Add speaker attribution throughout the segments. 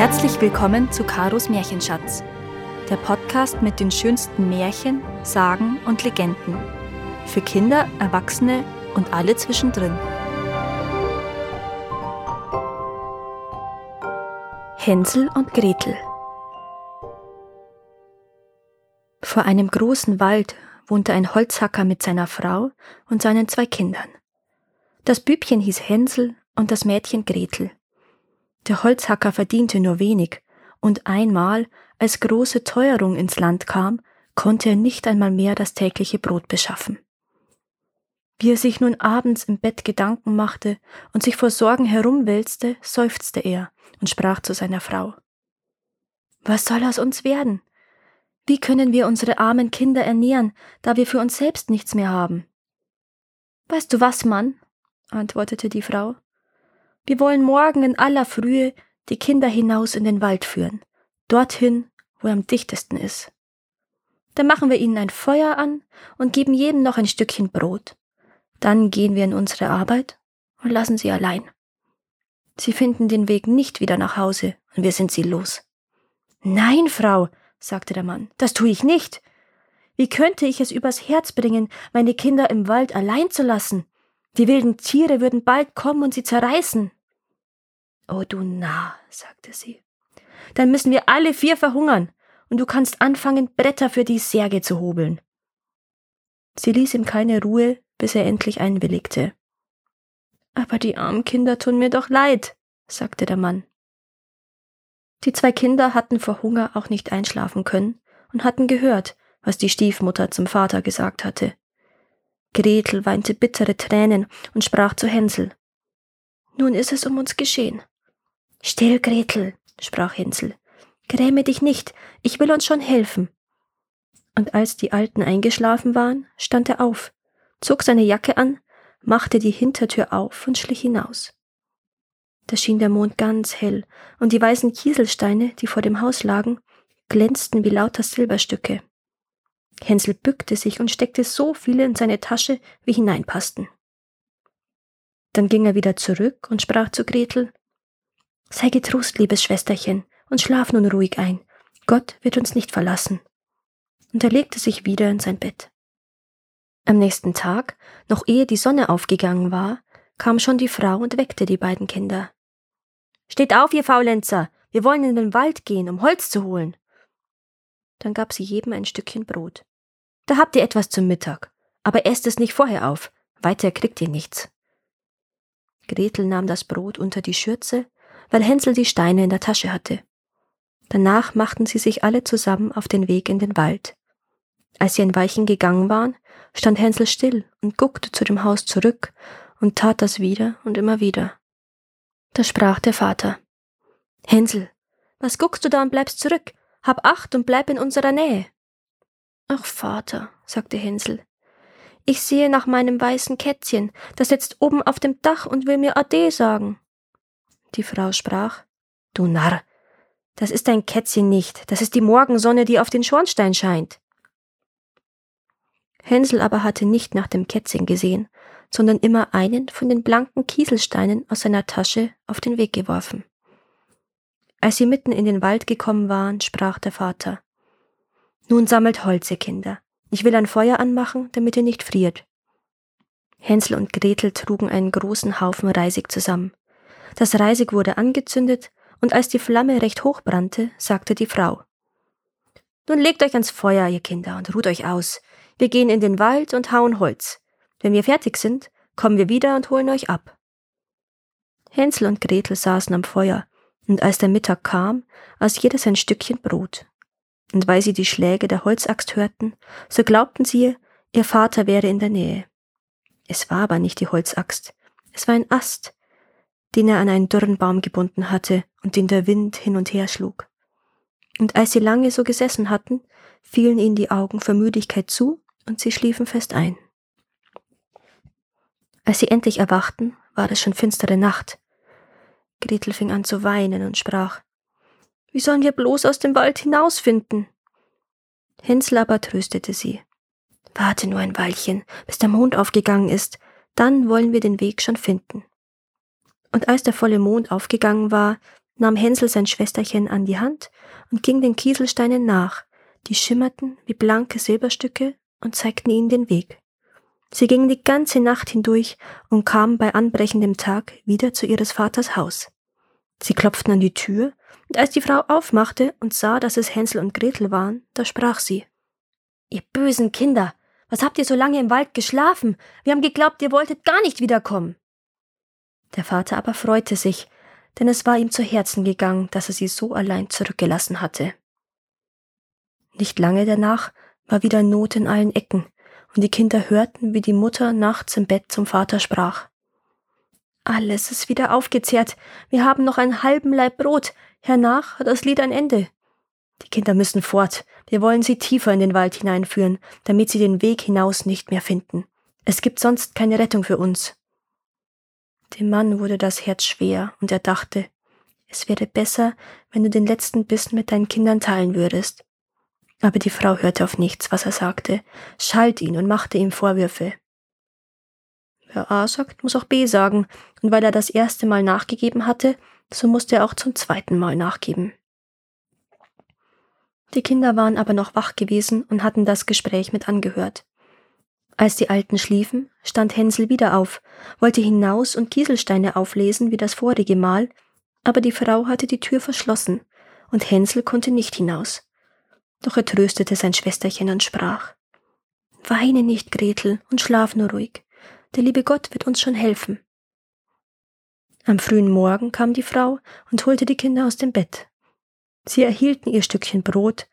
Speaker 1: Herzlich willkommen zu Karos Märchenschatz, der Podcast mit den schönsten Märchen, Sagen und Legenden. Für Kinder, Erwachsene und alle zwischendrin. Hänsel und Gretel Vor einem großen Wald wohnte ein Holzhacker mit seiner Frau und seinen zwei Kindern. Das Bübchen hieß Hänsel und das Mädchen Gretel. Der Holzhacker verdiente nur wenig, und einmal, als große Teuerung ins Land kam, konnte er nicht einmal mehr das tägliche Brot beschaffen. Wie er sich nun abends im Bett Gedanken machte und sich vor Sorgen herumwälzte, seufzte er und sprach zu seiner Frau Was soll aus uns werden? Wie können wir unsere armen Kinder ernähren, da wir für uns selbst nichts mehr haben? Weißt du was, Mann? antwortete die Frau. Wir wollen morgen in aller Frühe die Kinder hinaus in den Wald führen, dorthin, wo er am dichtesten ist. Dann machen wir ihnen ein Feuer an und geben jedem noch ein Stückchen Brot. Dann gehen wir in unsere Arbeit und lassen sie allein. Sie finden den Weg nicht wieder nach Hause und wir sind sie los. Nein, Frau, sagte der Mann, das tue ich nicht. Wie könnte ich es übers Herz bringen, meine Kinder im Wald allein zu lassen? Die wilden Tiere würden bald kommen und sie zerreißen. Oh du Narr, sagte sie. Dann müssen wir alle vier verhungern, und du kannst anfangen, Bretter für die Särge zu hobeln. Sie ließ ihm keine Ruhe, bis er endlich einwilligte. Aber die armen Kinder tun mir doch leid, sagte der Mann. Die zwei Kinder hatten vor Hunger auch nicht einschlafen können und hatten gehört, was die Stiefmutter zum Vater gesagt hatte. Gretel weinte bittere Tränen und sprach zu Hänsel. Nun ist es um uns geschehen. Still, Gretel, sprach Hänsel. Gräme dich nicht, ich will uns schon helfen. Und als die Alten eingeschlafen waren, stand er auf, zog seine Jacke an, machte die Hintertür auf und schlich hinaus. Da schien der Mond ganz hell, und die weißen Kieselsteine, die vor dem Haus lagen, glänzten wie lauter Silberstücke. Hänsel bückte sich und steckte so viele in seine Tasche, wie hineinpassten. Dann ging er wieder zurück und sprach zu Gretel Sei getrost, liebes Schwesterchen, und schlaf nun ruhig ein. Gott wird uns nicht verlassen. Und er legte sich wieder in sein Bett. Am nächsten Tag, noch ehe die Sonne aufgegangen war, kam schon die Frau und weckte die beiden Kinder. Steht auf, ihr Faulenzer, wir wollen in den Wald gehen, um Holz zu holen. Dann gab sie jedem ein Stückchen Brot. Da habt ihr etwas zum Mittag, aber esst es nicht vorher auf, weiter kriegt ihr nichts. Gretel nahm das Brot unter die Schürze weil Hänsel die Steine in der Tasche hatte. Danach machten sie sich alle zusammen auf den Weg in den Wald. Als sie ein Weilchen gegangen waren, stand Hänsel still und guckte zu dem Haus zurück und tat das wieder und immer wieder. Da sprach der Vater Hänsel, was guckst du da und bleibst zurück? Hab acht und bleib in unserer Nähe. Ach, Vater, sagte Hänsel, ich sehe nach meinem weißen Kätzchen, das sitzt oben auf dem Dach und will mir Ade sagen. Die Frau sprach Du Narr, das ist ein Kätzchen nicht, das ist die Morgensonne, die auf den Schornstein scheint. Hänsel aber hatte nicht nach dem Kätzchen gesehen, sondern immer einen von den blanken Kieselsteinen aus seiner Tasche auf den Weg geworfen. Als sie mitten in den Wald gekommen waren, sprach der Vater Nun sammelt Holz, ihr Kinder. Ich will ein Feuer anmachen, damit ihr nicht friert. Hänsel und Gretel trugen einen großen Haufen Reisig zusammen. Das Reisig wurde angezündet, und als die Flamme recht hoch brannte, sagte die Frau Nun legt euch ans Feuer, ihr Kinder, und ruht euch aus. Wir gehen in den Wald und hauen Holz. Wenn wir fertig sind, kommen wir wieder und holen euch ab. Hänsel und Gretel saßen am Feuer, und als der Mittag kam, aß jeder sein Stückchen Brot. Und weil sie die Schläge der Holzaxt hörten, so glaubten sie, ihr Vater wäre in der Nähe. Es war aber nicht die Holzaxt, es war ein Ast, den er an einen dürren Baum gebunden hatte und den der Wind hin und her schlug. Und als sie lange so gesessen hatten, fielen ihnen die Augen vor Müdigkeit zu und sie schliefen fest ein. Als sie endlich erwachten, war es schon finstere Nacht. Gretel fing an zu weinen und sprach Wie sollen wir bloß aus dem Wald hinausfinden? Hänsel aber tröstete sie. Warte nur ein Weilchen, bis der Mond aufgegangen ist, dann wollen wir den Weg schon finden und als der volle Mond aufgegangen war, nahm Hänsel sein Schwesterchen an die Hand und ging den Kieselsteinen nach, die schimmerten wie blanke Silberstücke und zeigten ihnen den Weg. Sie gingen die ganze Nacht hindurch und kamen bei anbrechendem Tag wieder zu ihres Vaters Haus. Sie klopften an die Tür, und als die Frau aufmachte und sah, dass es Hänsel und Gretel waren, da sprach sie Ihr bösen Kinder, was habt ihr so lange im Wald geschlafen? Wir haben geglaubt, ihr wolltet gar nicht wiederkommen. Der Vater aber freute sich, denn es war ihm zu Herzen gegangen, dass er sie so allein zurückgelassen hatte. Nicht lange danach war wieder Not in allen Ecken, und die Kinder hörten, wie die Mutter nachts im Bett zum Vater sprach. Alles ist wieder aufgezehrt, wir haben noch einen halben Leib Brot, hernach hat das Lied ein Ende. Die Kinder müssen fort, wir wollen sie tiefer in den Wald hineinführen, damit sie den Weg hinaus nicht mehr finden. Es gibt sonst keine Rettung für uns. Dem Mann wurde das Herz schwer, und er dachte, es wäre besser, wenn du den letzten Bissen mit deinen Kindern teilen würdest. Aber die Frau hörte auf nichts, was er sagte, schalt ihn und machte ihm Vorwürfe. Wer A sagt, muss auch B sagen, und weil er das erste Mal nachgegeben hatte, so musste er auch zum zweiten Mal nachgeben. Die Kinder waren aber noch wach gewesen und hatten das Gespräch mit angehört. Als die Alten schliefen, stand Hänsel wieder auf, wollte hinaus und Kieselsteine auflesen wie das vorige Mal, aber die Frau hatte die Tür verschlossen, und Hänsel konnte nicht hinaus. Doch er tröstete sein Schwesterchen und sprach Weine nicht, Gretel, und schlaf nur ruhig. Der liebe Gott wird uns schon helfen. Am frühen Morgen kam die Frau und holte die Kinder aus dem Bett. Sie erhielten ihr Stückchen Brot,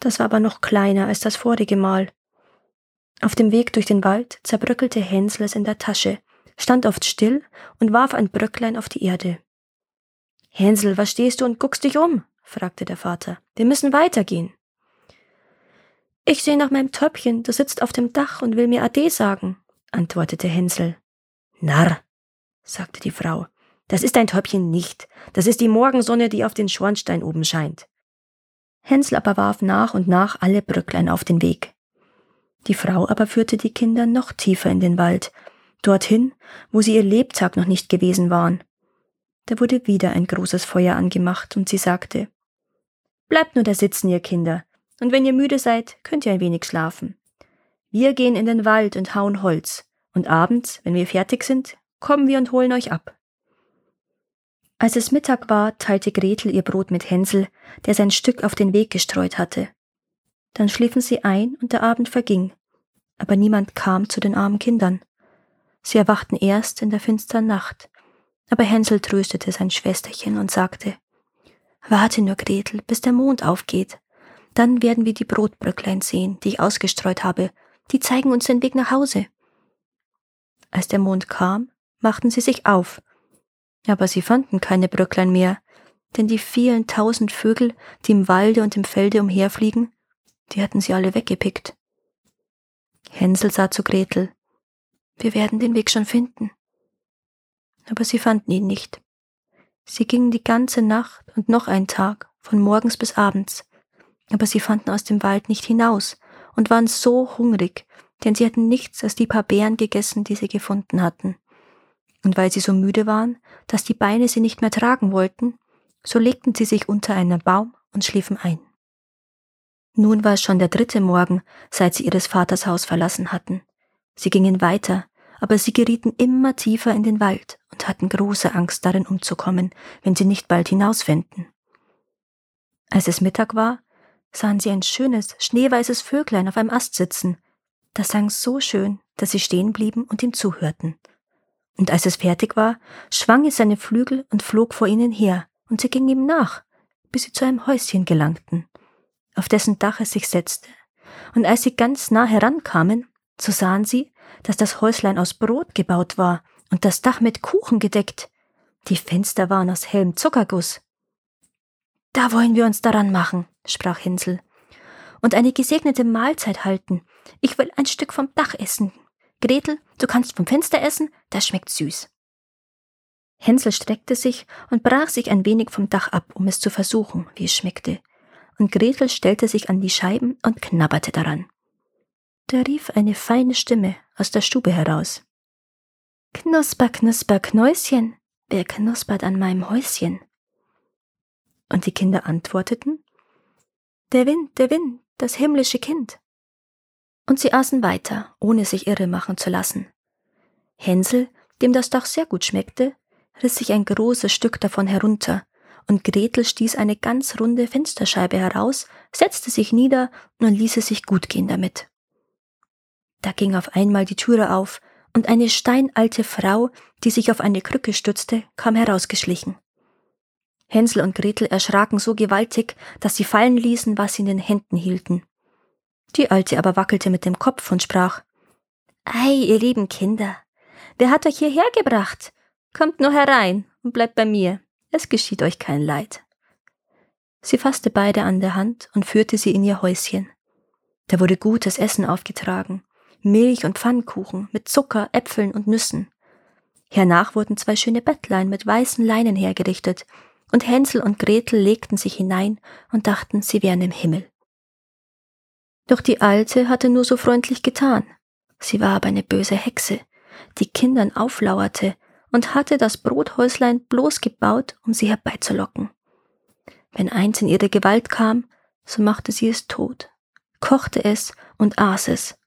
Speaker 1: das war aber noch kleiner als das vorige Mal. Auf dem Weg durch den Wald zerbröckelte Hänsel es in der Tasche, stand oft still und warf ein Bröcklein auf die Erde. Hänsel, was stehst du und guckst dich um? fragte der Vater. Wir müssen weitergehen. Ich sehe nach meinem Töpfchen, du sitzt auf dem Dach und will mir Ade sagen, antwortete Hänsel. Narr, sagte die Frau, das ist ein Täubchen nicht. Das ist die Morgensonne, die auf den Schornstein oben scheint. Hänsel aber warf nach und nach alle Brücklein auf den Weg. Die Frau aber führte die Kinder noch tiefer in den Wald, dorthin, wo sie ihr Lebtag noch nicht gewesen waren. Da wurde wieder ein großes Feuer angemacht und sie sagte, Bleibt nur da sitzen, ihr Kinder, und wenn ihr müde seid, könnt ihr ein wenig schlafen. Wir gehen in den Wald und hauen Holz, und abends, wenn wir fertig sind, kommen wir und holen euch ab. Als es Mittag war, teilte Gretel ihr Brot mit Hänsel, der sein Stück auf den Weg gestreut hatte. Dann schliefen sie ein und der Abend verging, aber niemand kam zu den armen Kindern. Sie erwachten erst in der finstern Nacht, aber Hänsel tröstete sein Schwesterchen und sagte Warte nur, Gretel, bis der Mond aufgeht. Dann werden wir die Brotbröcklein sehen, die ich ausgestreut habe. Die zeigen uns den Weg nach Hause. Als der Mond kam, machten sie sich auf aber sie fanden keine Bröcklein mehr, denn die vielen tausend Vögel, die im Walde und im Felde umherfliegen, die hatten sie alle weggepickt. Hänsel sah zu Gretel. Wir werden den Weg schon finden. Aber sie fanden ihn nicht. Sie gingen die ganze Nacht und noch einen Tag, von morgens bis abends, aber sie fanden aus dem Wald nicht hinaus und waren so hungrig, denn sie hatten nichts als die paar Beeren gegessen, die sie gefunden hatten. Und weil sie so müde waren, dass die Beine sie nicht mehr tragen wollten, so legten sie sich unter einen Baum und schliefen ein. Nun war es schon der dritte Morgen, seit sie ihres Vaters Haus verlassen hatten. Sie gingen weiter, aber sie gerieten immer tiefer in den Wald und hatten große Angst darin umzukommen, wenn sie nicht bald hinausfänden. Als es Mittag war, sahen sie ein schönes, schneeweißes Vöglein auf einem Ast sitzen. Das sang so schön, dass sie stehen blieben und ihm zuhörten. Und als es fertig war, schwang es seine Flügel und flog vor ihnen her, und sie ging ihm nach, bis sie zu einem Häuschen gelangten, auf dessen Dach es sich setzte. Und als sie ganz nah herankamen, so sahen sie, dass das Häuslein aus Brot gebaut war und das Dach mit Kuchen gedeckt. Die Fenster waren aus hellem Zuckerguss. Da wollen wir uns daran machen, sprach Hänsel, und eine gesegnete Mahlzeit halten. Ich will ein Stück vom Dach essen, Gretel, du kannst vom Fenster essen, das schmeckt süß. Hänsel streckte sich und brach sich ein wenig vom Dach ab, um es zu versuchen, wie es schmeckte, und Gretel stellte sich an die Scheiben und knabberte daran. Da rief eine feine Stimme aus der Stube heraus. Knusper, knusper, Knäuschen, wer knuspert an meinem Häuschen? Und die Kinder antworteten Der Wind, der Wind, das himmlische Kind. Und sie aßen weiter, ohne sich irre machen zu lassen. Hänsel, dem das doch sehr gut schmeckte, riss sich ein großes Stück davon herunter, und Gretel stieß eine ganz runde Fensterscheibe heraus, setzte sich nieder und ließ es sich gut gehen damit. Da ging auf einmal die Türe auf, und eine steinalte Frau, die sich auf eine Krücke stützte, kam herausgeschlichen. Hänsel und Gretel erschraken so gewaltig, dass sie fallen ließen, was sie in den Händen hielten. Die Alte aber wackelte mit dem Kopf und sprach Ei, ihr lieben Kinder, wer hat euch hierher gebracht? Kommt nur herein und bleibt bei mir, es geschieht euch kein Leid. Sie fasste beide an der Hand und führte sie in ihr Häuschen. Da wurde gutes Essen aufgetragen, Milch und Pfannkuchen mit Zucker, Äpfeln und Nüssen. Hernach wurden zwei schöne Bettlein mit weißen Leinen hergerichtet, und Hänsel und Gretel legten sich hinein und dachten, sie wären im Himmel. Doch die Alte hatte nur so freundlich getan. Sie war aber eine böse Hexe, die Kindern auflauerte und hatte das Brothäuslein bloß gebaut, um sie herbeizulocken. Wenn eins in ihre Gewalt kam, so machte sie es tot, kochte es und aß es,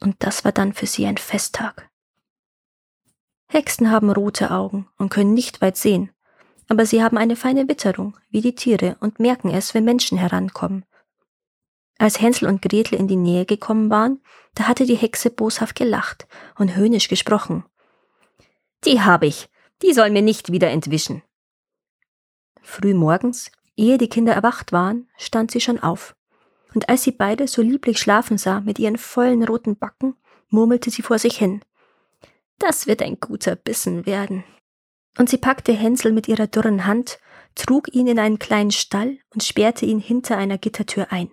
Speaker 1: und das war dann für sie ein Festtag. Hexen haben rote Augen und können nicht weit sehen, aber sie haben eine feine Witterung, wie die Tiere, und merken es, wenn Menschen herankommen. Als Hänsel und Gretel in die Nähe gekommen waren, da hatte die Hexe boshaft gelacht und höhnisch gesprochen. Die habe ich, die soll mir nicht wieder entwischen. Früh morgens, ehe die Kinder erwacht waren, stand sie schon auf. Und als sie beide so lieblich schlafen sah mit ihren vollen roten Backen, murmelte sie vor sich hin. Das wird ein guter Bissen werden. Und sie packte Hänsel mit ihrer dürren Hand, trug ihn in einen kleinen Stall und sperrte ihn hinter einer Gittertür ein.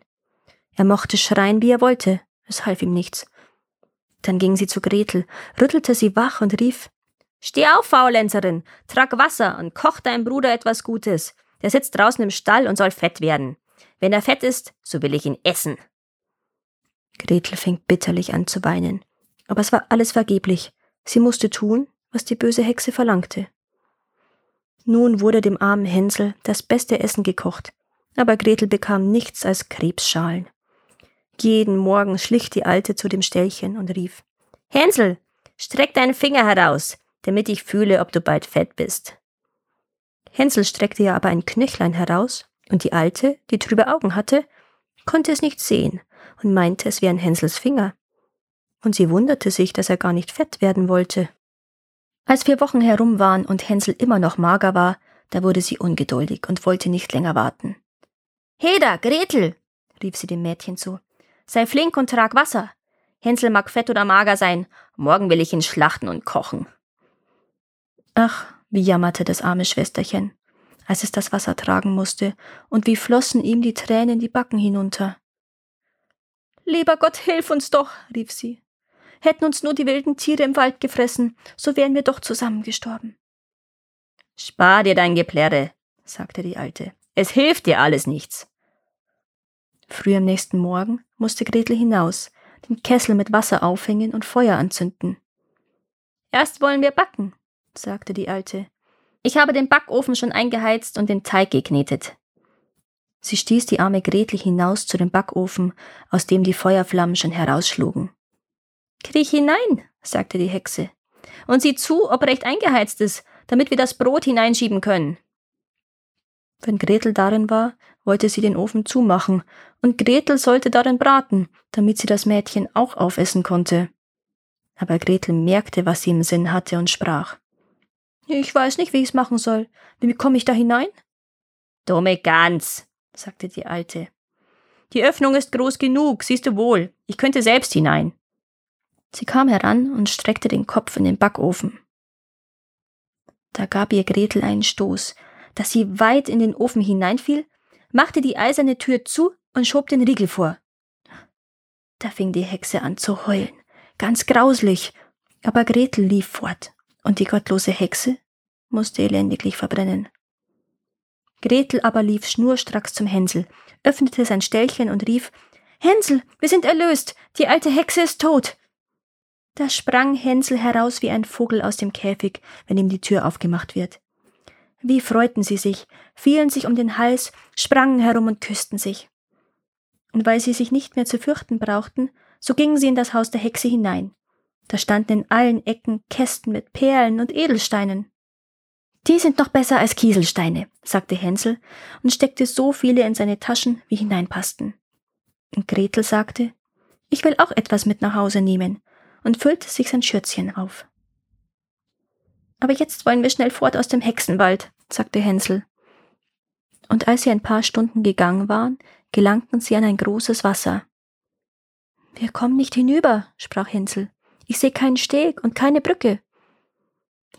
Speaker 1: Er mochte schreien, wie er wollte, es half ihm nichts. Dann ging sie zu Gretel, rüttelte sie wach und rief Steh auf, Faulenzerin, trag Wasser und koch deinem Bruder etwas Gutes. Der sitzt draußen im Stall und soll fett werden. Wenn er fett ist, so will ich ihn essen. Gretel fing bitterlich an zu weinen. Aber es war alles vergeblich. Sie musste tun, was die böse Hexe verlangte. Nun wurde dem armen Hänsel das beste Essen gekocht, aber Gretel bekam nichts als Krebsschalen. Jeden Morgen schlich die Alte zu dem Ställchen und rief Hänsel, streck deinen Finger heraus, damit ich fühle, ob du bald fett bist. Hänsel streckte ja aber ein Knöchlein heraus, und die Alte, die trübe Augen hatte, konnte es nicht sehen und meinte, es wären Hänsels Finger. Und sie wunderte sich, dass er gar nicht fett werden wollte. Als vier Wochen herum waren und Hänsel immer noch mager war, da wurde sie ungeduldig und wollte nicht länger warten. Heda, Gretel, rief sie dem Mädchen zu, sei flink und trag Wasser. Hänsel mag fett oder mager sein, morgen will ich ihn schlachten und kochen. Ach, wie jammerte das arme Schwesterchen, als es das Wasser tragen musste, und wie flossen ihm die Tränen die Backen hinunter. Lieber Gott, hilf uns doch, rief sie. Hätten uns nur die wilden Tiere im Wald gefressen, so wären wir doch zusammengestorben. Spar dir dein Geplärre, sagte die Alte. Es hilft dir alles nichts. Früh am nächsten Morgen musste Gretel hinaus, den Kessel mit Wasser aufhängen und Feuer anzünden. Erst wollen wir backen, sagte die Alte. Ich habe den Backofen schon eingeheizt und den Teig geknetet. Sie stieß die arme Gretel hinaus zu dem Backofen, aus dem die Feuerflammen schon herausschlugen. Kriech hinein, sagte die Hexe, und sieh zu, ob recht eingeheizt ist, damit wir das Brot hineinschieben können. Wenn Gretel darin war, wollte sie den Ofen zumachen, und Gretel sollte darin braten, damit sie das Mädchen auch aufessen konnte. Aber Gretel merkte, was sie im Sinn hatte, und sprach Ich weiß nicht, wie ich's machen soll. Wie komme ich da hinein? Dumme Gans, sagte die Alte. Die Öffnung ist groß genug, siehst du wohl. Ich könnte selbst hinein. Sie kam heran und streckte den Kopf in den Backofen. Da gab ihr Gretel einen Stoß, dass sie weit in den Ofen hineinfiel, machte die eiserne Tür zu und schob den Riegel vor. Da fing die Hexe an zu heulen, ganz grauslich, aber Gretel lief fort, und die gottlose Hexe musste elendiglich verbrennen. Gretel aber lief schnurstracks zum Hänsel, öffnete sein Ställchen und rief Hänsel, wir sind erlöst, die alte Hexe ist tot. Da sprang Hänsel heraus wie ein Vogel aus dem Käfig, wenn ihm die Tür aufgemacht wird. Wie freuten sie sich, fielen sich um den Hals, sprangen herum und küssten sich. Und weil sie sich nicht mehr zu fürchten brauchten, so gingen sie in das Haus der Hexe hinein. Da standen in allen Ecken Kästen mit Perlen und Edelsteinen. Die sind noch besser als Kieselsteine, sagte Hänsel und steckte so viele in seine Taschen, wie hineinpassten. Und Gretel sagte, ich will auch etwas mit nach Hause nehmen und füllte sich sein Schürzchen auf. Aber jetzt wollen wir schnell fort aus dem Hexenwald, sagte Hänsel. Und als sie ein paar Stunden gegangen waren, gelangten sie an ein großes Wasser. Wir kommen nicht hinüber, sprach Hänsel. Ich sehe keinen Steg und keine Brücke.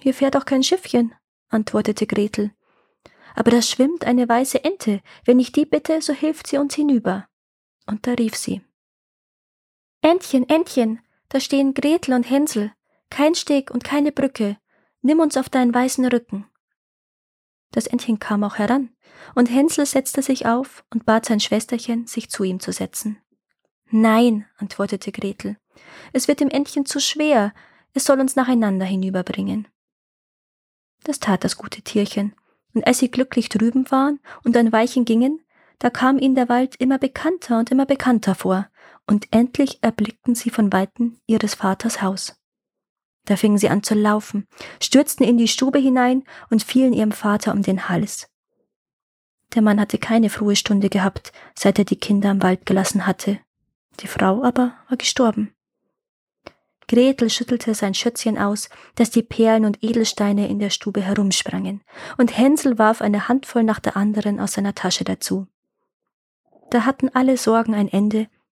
Speaker 1: Hier fährt auch kein Schiffchen, antwortete Gretel. Aber da schwimmt eine weiße Ente. Wenn ich die bitte, so hilft sie uns hinüber. Und da rief sie. Entchen, Entchen, da stehen Gretel und Hänsel. Kein Steg und keine Brücke. Nimm uns auf deinen weißen Rücken. Das Entchen kam auch heran, und Hänsel setzte sich auf und bat sein Schwesterchen, sich zu ihm zu setzen. Nein, antwortete Gretel, es wird dem Entchen zu schwer, es soll uns nacheinander hinüberbringen. Das tat das gute Tierchen, und als sie glücklich drüben waren und ein Weilchen gingen, da kam ihnen der Wald immer bekannter und immer bekannter vor, und endlich erblickten sie von weitem ihres Vaters Haus. Da fingen sie an zu laufen, stürzten in die Stube hinein und fielen ihrem Vater um den Hals. Der Mann hatte keine frohe Stunde gehabt, seit er die Kinder im Wald gelassen hatte. Die Frau aber war gestorben. Gretel schüttelte sein Schötzchen aus, dass die Perlen und Edelsteine in der Stube herumsprangen, und Hänsel warf eine Handvoll nach der anderen aus seiner Tasche dazu. Da hatten alle Sorgen ein Ende,